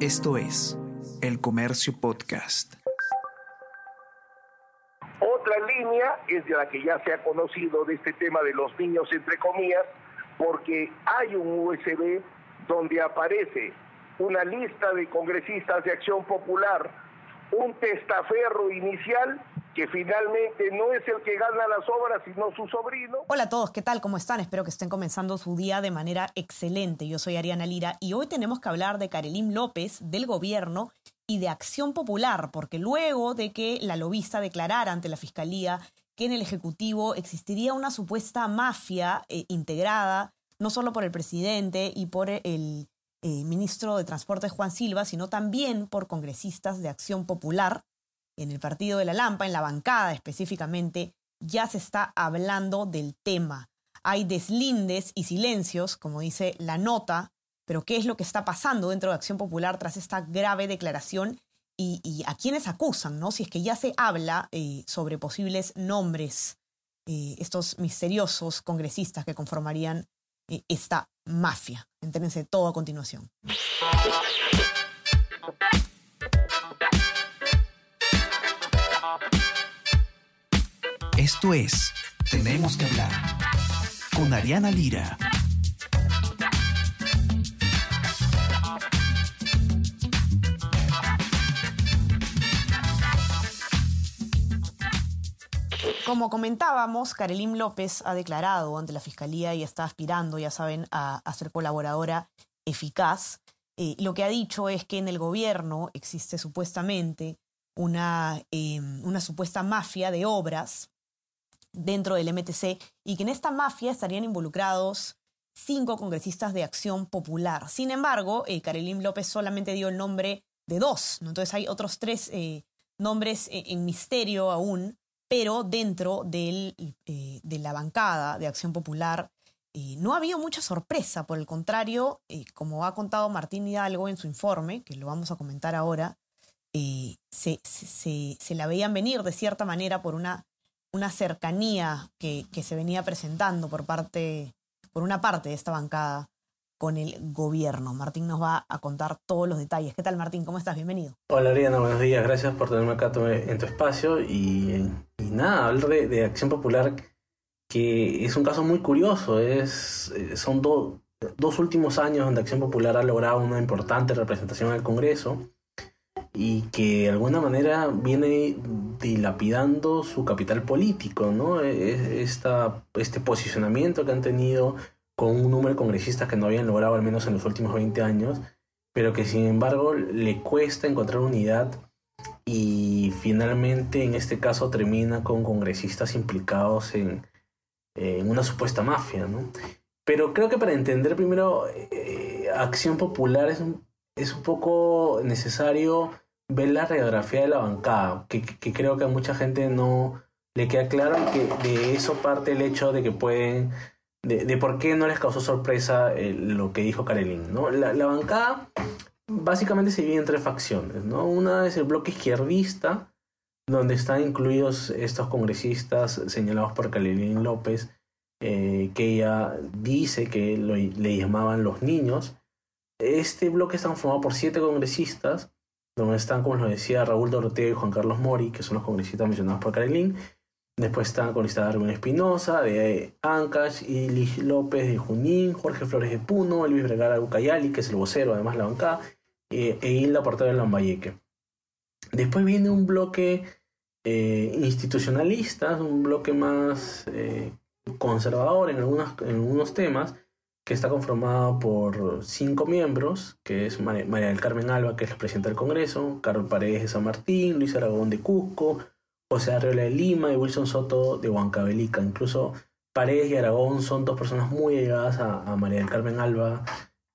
Esto es El Comercio Podcast. Otra línea es la que ya se ha conocido de este tema de los niños, entre comillas, porque hay un USB donde aparece una lista de congresistas de Acción Popular, un testaferro inicial que finalmente no es el que gana las obras, sino su sobrino. Hola a todos, ¿qué tal? ¿Cómo están? Espero que estén comenzando su día de manera excelente. Yo soy Ariana Lira y hoy tenemos que hablar de Karelim López, del gobierno y de Acción Popular, porque luego de que la lobista declarara ante la Fiscalía que en el Ejecutivo existiría una supuesta mafia eh, integrada, no solo por el presidente y por el eh, ministro de Transporte Juan Silva, sino también por congresistas de Acción Popular, en el partido de la Lampa, en la bancada específicamente, ya se está hablando del tema. Hay deslindes y silencios, como dice la nota, pero ¿qué es lo que está pasando dentro de Acción Popular tras esta grave declaración? Y, a quiénes acusan, ¿no? Si es que ya se habla eh, sobre posibles nombres, eh, estos misteriosos congresistas que conformarían eh, esta mafia. Entérense todo a continuación. Esto es Tenemos que hablar con Ariana Lira. Como comentábamos, Karelim López ha declarado ante la Fiscalía y está aspirando, ya saben, a, ser colaboradora eficaz. Eh, lo que ha dicho es que en el gobierno existe supuestamente una, em, una supuesta mafia de obras dentro del MTC y que en esta mafia estarían involucrados cinco congresistas de Acción Popular. Sin embargo, eh, López solamente dio el nombre de dos, entonces hay otros tres eh, nombres eh, en misterio aún, pero dentro del, de la bancada de Acción Popular no ha habido mucha sorpresa, por el contrario, como ha contado Martín Hidalgo en su informe, que lo vamos a comentar ahora, se, se la veían venir de cierta manera por una una cercanía que, se venía presentando por parte, por una parte de esta bancada con el gobierno. Martín nos va a contar todos los detalles. ¿Qué tal, Martín? ¿Cómo estás? Bienvenido. Hola, Ariana. Buenos días. Gracias por tenerme acá en tu espacio. Y, nada, hablar de, Acción Popular, que es un caso muy curioso. Es, eh, son dos últimos años donde Acción Popular ha logrado una importante representación en el Congreso y que de alguna manera viene dilapidando su capital político, ¿no? E, e, esta, este posicionamiento que han tenido con un número de congresistas que no habían logrado al menos en los últimos 20 años, pero que sin embargo le cuesta encontrar unidad y finalmente en este caso termina con congresistas implicados en, en una supuesta mafia, ¿no? Pero creo que para entender primero eh, Acción Popular es un, es un poco necesario ver la radiografía de la bancada, que, creo que a mucha gente no le queda claro que de eso parte el hecho de que pueden, de, por qué no les causó sorpresa eh, lo que dijo Karelin. ¿no? La, bancada básicamente se divide en tres facciones. ¿no? Una es el bloque izquierdista, donde están incluidos estos congresistas señalados por Karelin López, eh, que ella dice que le llamaban los niños. Este bloque está formado por siete congresistas donde están, como les decía, Raúl Doroteo y Juan Carlos Mori, que son los congresistas mencionados por Karelín. Después están con lista de Espinosa, de Ancash, Ilich López de Junín, Jorge Flores de Puno, Luis Vergara Ucayali, que es el vocero, además de la bancada, eh, e Hilda Portero de Lambayeque. Después viene un bloque eh, institucionalista, un bloque más eh, conservador en, algunas, en algunos temas, que está conformado por cinco miembros, que es María, del Carmen Alba, que es la presidenta del Congreso, Carlos Paredes de San Martín, Luis Aragón de Cusco, José Arreola de Lima y Wilson Soto de Huancavelica. Incluso Paredes y Aragón son dos personas muy allegadas a, María del Carmen Alba,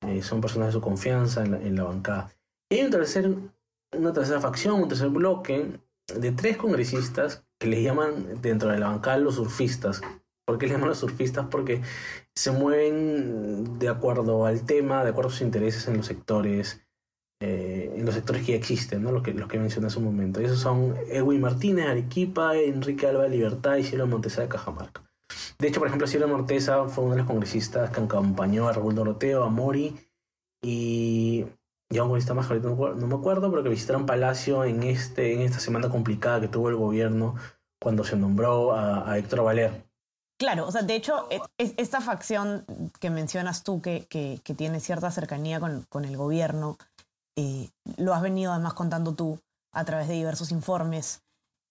eh, son personas de su confianza en la, bancada. Y hay una tercera facción, un tercer bloque de tres congresistas que les llaman dentro de la bancada los surfistas, ¿Por qué le llaman los surfistas? Porque se mueven de acuerdo al tema, de acuerdo a sus intereses en los sectores, eh, en los sectores que ya existen, ¿no? Los que, los que mencioné hace un momento. esos son Edwin Martínez, Arequipa, Enrique Alba de Libertad y Cielo Montesa de Cajamarca. De hecho, por ejemplo, Cielo Montesa fue uno de los congresistas que acompañó a Raúl Doroteo, a Mori, y ya un congresista más, ahorita no, me acuerdo, pero que visitaron Palacio en, este, en esta semana complicada que tuvo el gobierno cuando se nombró a, Héctor Valer. Claro, o sea, de hecho, e, esta facción que mencionas tú, que, que, tiene cierta cercanía con, con el gobierno, eh, lo has venido además contando tú a través de diversos informes,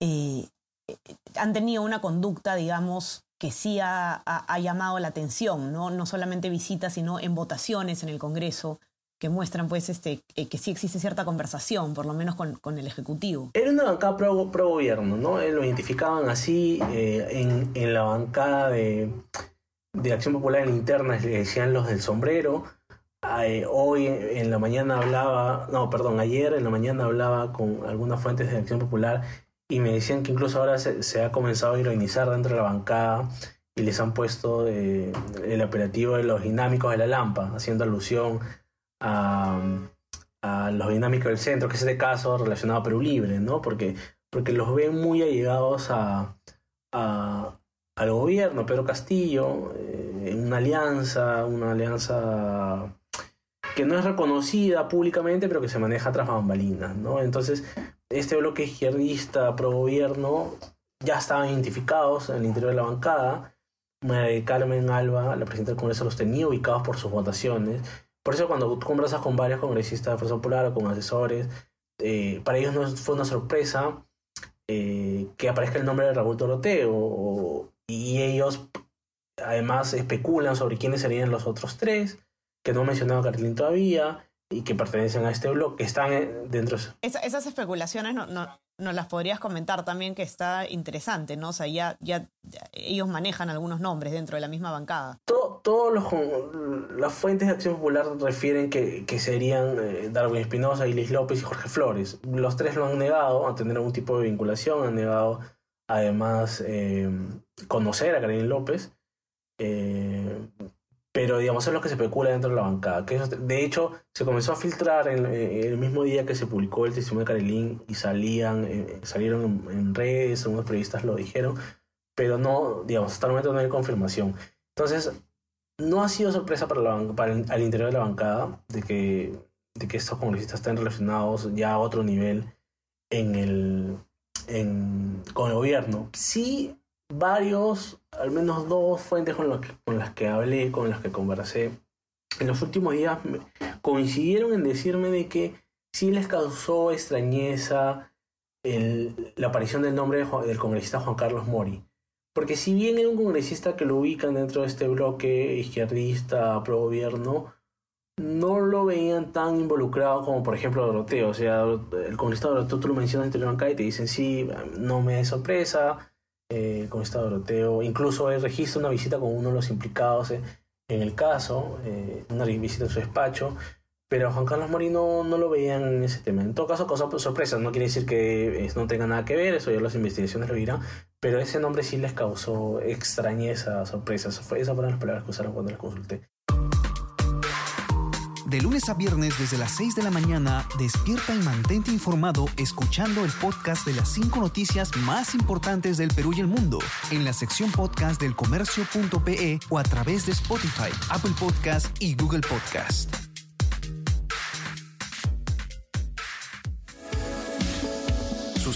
eh, eh, han tenido una conducta, digamos, que sí ha, llamado la atención, ¿no? no solamente visitas, sino en votaciones en el Congreso, que muestran pues este eh, que sí existe cierta conversación, por lo menos con, el Ejecutivo. Era una bancada pro, pro gobierno, ¿no? Lo identificaban así en, en, la bancada de, de Acción Popular en interna, le decían los del sombrero, hoy en la mañana hablaba, no, perdón, ayer en la mañana hablaba con algunas fuentes de Acción Popular y me decían que incluso ahora se, ha comenzado a ironizar dentro de la bancada y les han puesto eh, el operativo de los dinámicos de la Lampa, haciendo alusión a, los dinámicos del centro, que es este caso relacionado a Perú Libre, ¿no? Porque, porque los ven muy allegados a, al gobierno, Pedro Castillo, eh, una alianza, una alianza que no es reconocida públicamente, pero que se maneja tras bambalinas, ¿no? Entonces, este bloque izquierdista pro gobierno ya estaban identificados en el interior de la bancada. María Carmen Alba, la presidenta del Congreso, los tenía ubicados por sus votaciones. Por eso cuando tú conversas con varios congresistas de Fuerza Popular o con asesores, eh, para ellos no fue una sorpresa eh, que aparezca el nombre de Raúl Doroteo. y ellos además especulan sobre quiénes serían los otros tres que no he mencionado Carlín todavía y que pertenecen a este blog, que están dentro de esas especulaciones no, no, no, las podrías comentar también, que está interesante, ¿no? O sea, ya, ya, ellos manejan algunos nombres dentro de la misma bancada. Todos los las fuentes de Acción Popular refieren que, que serían eh, Darwin Espinosa, Ilis López y Jorge Flores. Los tres lo han negado a tener algún tipo de vinculación, han negado además eh, conocer a Karin López. Eh, pero digamos es lo que se especula dentro de la bancada. Que de hecho, se comenzó a filtrar en, el mismo día que se publicó el testimonio de Carolín y salían, salieron en, redes, algunos periodistas lo dijeron, pero no, digamos, hasta el momento no hay confirmación. Entonces, no ha sido sorpresa para, la, para el, al interior de la bancada de que, de que estos congresistas estén relacionados ya a otro nivel en el, en, con el gobierno. Sí varios, al menos dos fuentes con, con las que hablé, con las que conversé, en los últimos días coincidieron en decirme de que sí les causó extrañeza la aparición del nombre del congresista Juan Carlos Mori. Porque si bien era un congresista que lo ubican dentro de este bloque izquierdista pro gobierno, no lo veían tan involucrado como por ejemplo Doroteo. O sea, el congresista Doroteo tú lo mencionas en Televisión y te dicen sí, no me sorpresa, eh, con esta Doroteo. Incluso él registra una visita con uno de los implicados en, el caso, eh, una visita en su despacho. Pero Juan Carlos Morino no lo veían en ese tema. En todo caso, cosa sorpresa. No quiere decir que no tenga nada que ver, eso ya las investigaciones lo dirán. Pero ese nombre sí les causó extrañeza, sorpresa. Esas fueron las palabras que usaron cuando les consulté. De lunes a viernes desde las 6 de la mañana, despierta y mantente informado escuchando el podcast de las 5 noticias más importantes del Perú y el mundo en la sección podcast del comercio.pe o a través de Spotify, Apple Podcast y Google Podcast.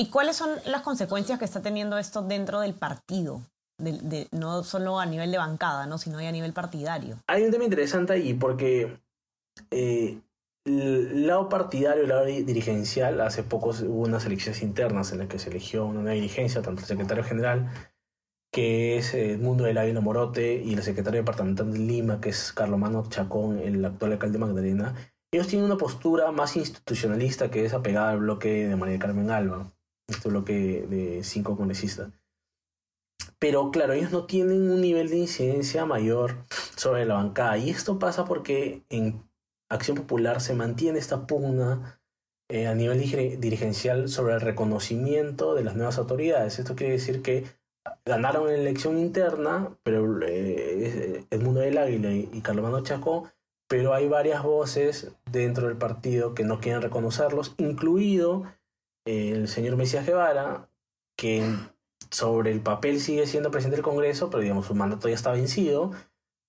¿Y cuáles son las consecuencias que está teniendo esto dentro del partido? no solo a nivel de bancada, ¿no? sino a nivel partidario. Hay un tema interesante ahí porque eh, el lado partidario, el lado dirigencial, hace poco hubo unas elecciones internas en las que se eligió una nueva dirigencia, tanto el secretario general, que es Edmundo del Águila Morote, y el secretario departamental de Lima, que es Carlomano Chacón, el actual alcalde de Magdalena. Ellos tienen una postura más institucionalista que es apegada al bloque de María Carmen Alba, este bloque de cinco congresistas. Pero claro, ellos no tienen un nivel de incidencia mayor sobre la bancada. Y esto pasa porque en Acción Popular se mantiene esta pugna eh, a nivel dirigencial sobre el reconocimiento de las nuevas autoridades. Esto quiere decir que ganaron la elección interna, pero eh, Edmundo del Águila y, y Carlos Chacó, pero hay varias voces dentro del partido que no quieren reconocerlos, incluido el señor Mesías Guevara, que sobre el papel sigue siendo presidente del Congreso, pero digamos su mandato ya está vencido,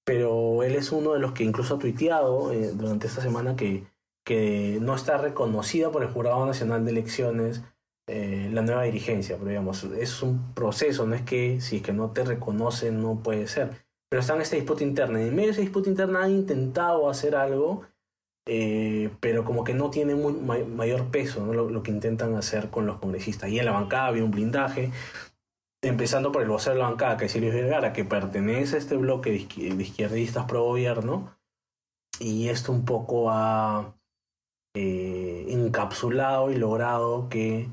pero él es uno de los que incluso ha tuiteado eh, durante esta semana que, que no está reconocida por el Jurado Nacional de Elecciones eh, la nueva dirigencia, pero digamos, es un proceso, no es que si es que no te reconocen no puede ser, pero está en esta disputa interna, y en medio de esa disputa interna han intentado hacer algo, eh, pero como que no tiene mayor peso lo, que intentan hacer con los congresistas. Y en la bancada había un blindaje, empezando por el vocero de la bancada, que es Silvio Vergara, que pertenece a este bloque de, izquierdistas pro gobierno, y esto un poco ha eh, encapsulado y logrado que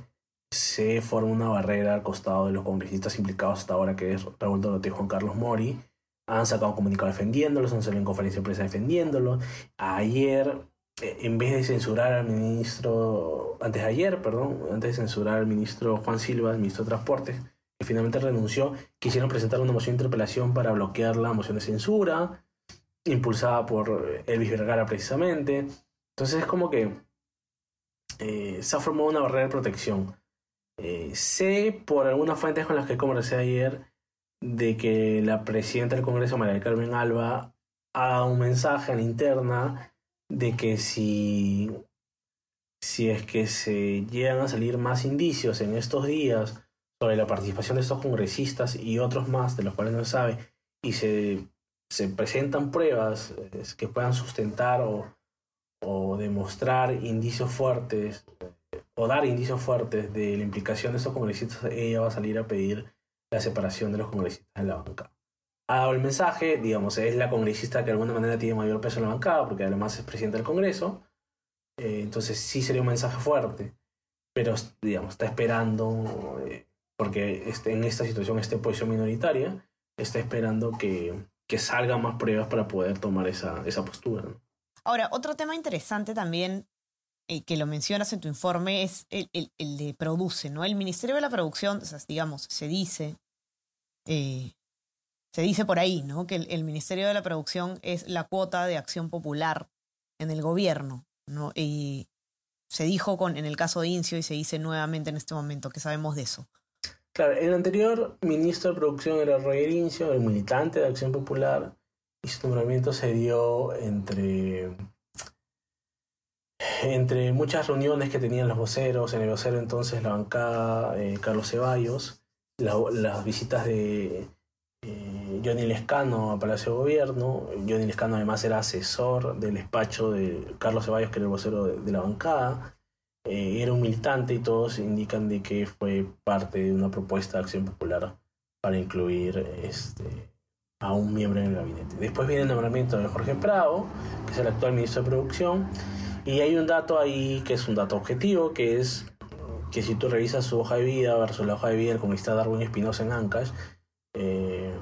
se forme una barrera al costado de los congresistas implicados hasta ahora, que es Raúl Doroteo y Juan Carlos Mori. Han sacado un comunicado defendiéndolos, han salido en conferencia de prensa defendiéndolos. Ayer, eh, en vez de censurar al ministro, antes de ayer, perdón, antes de censurar al ministro Juan Silva, el ministro de Transportes, que finalmente renunció, quisieron presentar una moción de interpelación para bloquear la moción de censura, impulsada por Elvis Vergara precisamente. Entonces es como que eh, se ha formado una barrera de protección. Eh, sé por algunas fuentes con las que conversé ayer de que la presidenta del Congreso, María Carmen Alba, ha dado un mensaje en la interna de que si, si es que se llegan a salir más indicios en estos días sobre la participación de estos congresistas y otros más de los cuales no se sabe, y se, se presentan pruebas que puedan sustentar o, o demostrar indicios fuertes o dar indicios fuertes de la implicación de estos congresistas, ella va a salir a pedir la separación de los congresistas de la bancada. Ha dado el mensaje, digamos, es la congresista que de alguna manera tiene mayor peso en la bancada, porque además es presidenta del Congreso, eh, entonces sí sería un mensaje fuerte, pero digamos, está esperando eh, porque este, en esta situación, esta posición minoritaria, está esperando que, que salgan más pruebas para poder tomar esa, esa postura. Ahora, otro tema interesante también eh, que lo mencionas en tu informe es el, el, de produce, ¿no? El Ministerio de la Producción, digamos, se dice, eh, se dice por ahí, ¿no? Que el, el, Ministerio de la Producción es la cuota de acción popular en el gobierno, ¿no? Y se dijo con, en el caso de Incio y se dice nuevamente en este momento, que sabemos de eso. Claro, el anterior ministro de producción era Roger Incio, el militante de Acción Popular, y su nombramiento se dio entre, entre muchas reuniones que tenían los voceros, en el vocero entonces la bancada eh, Carlos Ceballos, las visitas de eh, Johnny Lescano a Palacio de Gobierno. Johnny Lescano además era asesor del despacho de Carlos Ceballos, que era el vocero de la bancada. Eh, era un militante y todos indican de que fue parte de una propuesta de acción popular para incluir este, a un miembro en el gabinete. Después viene el nombramiento de Jorge Prado, que es el actual ministro de Producción, y hay un dato ahí que es un dato objetivo, que es que si tú revisas su hoja de vida versus la hoja de vida del comunista Darwin Espinosa en Ancash, eh,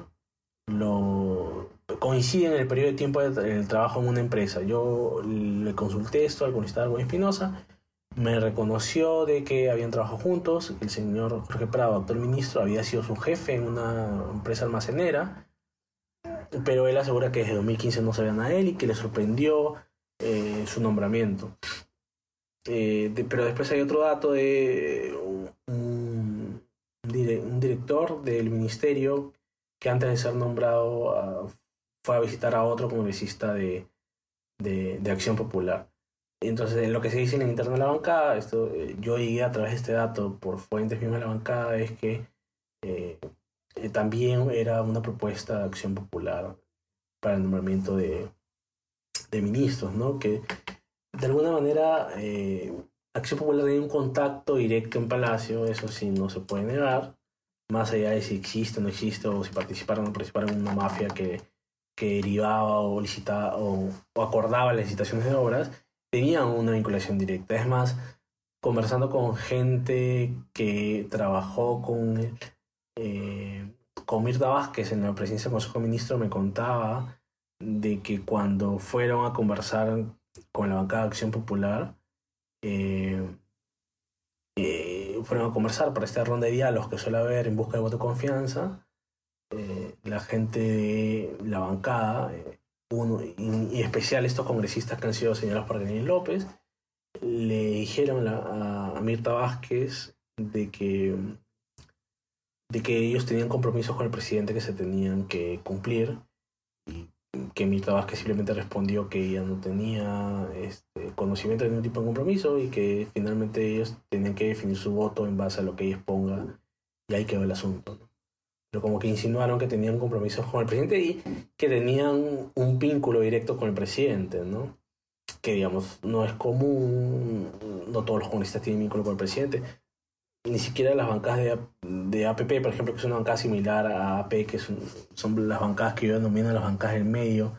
lo coincide en el periodo de tiempo del trabajo en una empresa. Yo le consulté esto al comunista Darwin Espinosa me reconoció de que habían trabajado juntos, el señor Jorge Prado, actual ministro, había sido su jefe en una empresa almacenera, pero él asegura que desde 2015 no sabían a él y que le sorprendió eh, su nombramiento. Eh, pero después hay otro dato de un, director del ministerio que antes de ser nombrado ah, fue a visitar a otro congresista de, de Acción Popular. Entonces, lo que se dice en el interno de la bancada, esto, eh, yo llegué a través de este dato por fuentes mismas de la bancada, es que eh, también era una propuesta de acción popular para el nombramiento de, de ministros, ¿no? Que de alguna manera Acción Popular tiene un contacto directo en Palacio, eso sí no se puede negar, más allá de si existe o no existe, o si participaron o no participaron en una mafia que, que derivaba o licitaba o, o acordaba las licitaciones de obras tenían una vinculación directa. Es más, conversando con gente que trabajó con, eh, con Mirta Vázquez en la presidencia del Consejo de Ministros, me contaba de que cuando fueron a conversar con la bancada de Acción Popular, eh, eh, fueron a conversar para esta ronda de diálogos que suele haber en busca de voto de confianza. la gente de la bancada, y, especial estos congresistas que han sido señalados por Daniel López, le dijeron a, a Mirta Vázquez de que de que ellos tenían compromisos con el presidente que se tenían que cumplir que Mirta Vázquez simplemente respondió que ella no tenía este, conocimiento de ningún tipo de compromiso y que finalmente ellos tenían que definir su voto en base a lo que ella ponga y ahí quedó el asunto. Pero como que insinuaron que tenían compromisos con el presidente y que tenían un vínculo directo con el presidente, ¿no? Que digamos, no es común, no todos los comunistas tienen vínculo con el presidente, ni siquiera las bancadas de, de, APP, por ejemplo, que es una bancada similar a AP, que son, son las bancadas que yo denomino las bancadas del medio,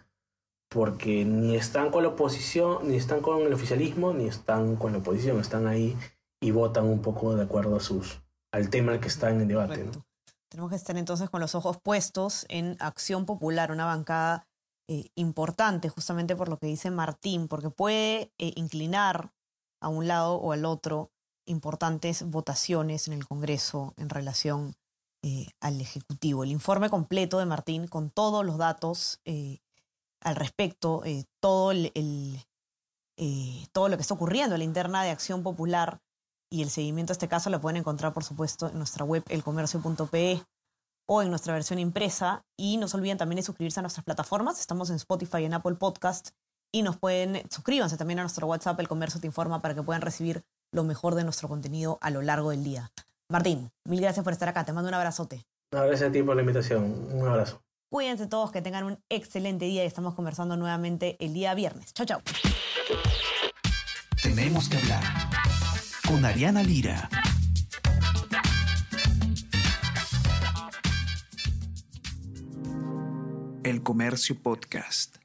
porque ni están con la oposición, ni están con el oficialismo, ni están con la oposición, están ahí y votan un poco de acuerdo a sus, al tema al que está en el debate. Tenemos que estar entonces con los ojos puestos en Acción Popular, una bancada eh, importante, justamente por lo que dice Martín, porque puede eh, inclinar a un lado o al otro importantes votaciones en el Congreso en relación eh, al Ejecutivo. El informe completo de Martín con todos los datos eh, al respecto, eh, todo, el, todo lo que está ocurriendo en la interna de Acción Popular y el seguimiento a este caso lo pueden encontrar, por supuesto, en nuestra web elcomercio.pe o en nuestra versión impresa. Y no se olviden también de suscribirse a nuestras plataformas. Estamos en Spotify y en Apple Podcast. Y nos pueden, suscríbanse también a nuestro WhatsApp, El Comercio Te Informa, para que puedan recibir lo mejor de nuestro contenido a lo largo del día. Martín, mil gracias por estar acá. Te mando un abrazote. gracias a ti por la invitación. Un abrazo. Cuídense todos, que tengan un excelente día y estamos conversando nuevamente el día viernes. Chao, chao. Tenemos que hablar con Ariana Lira. El Comercio Podcast.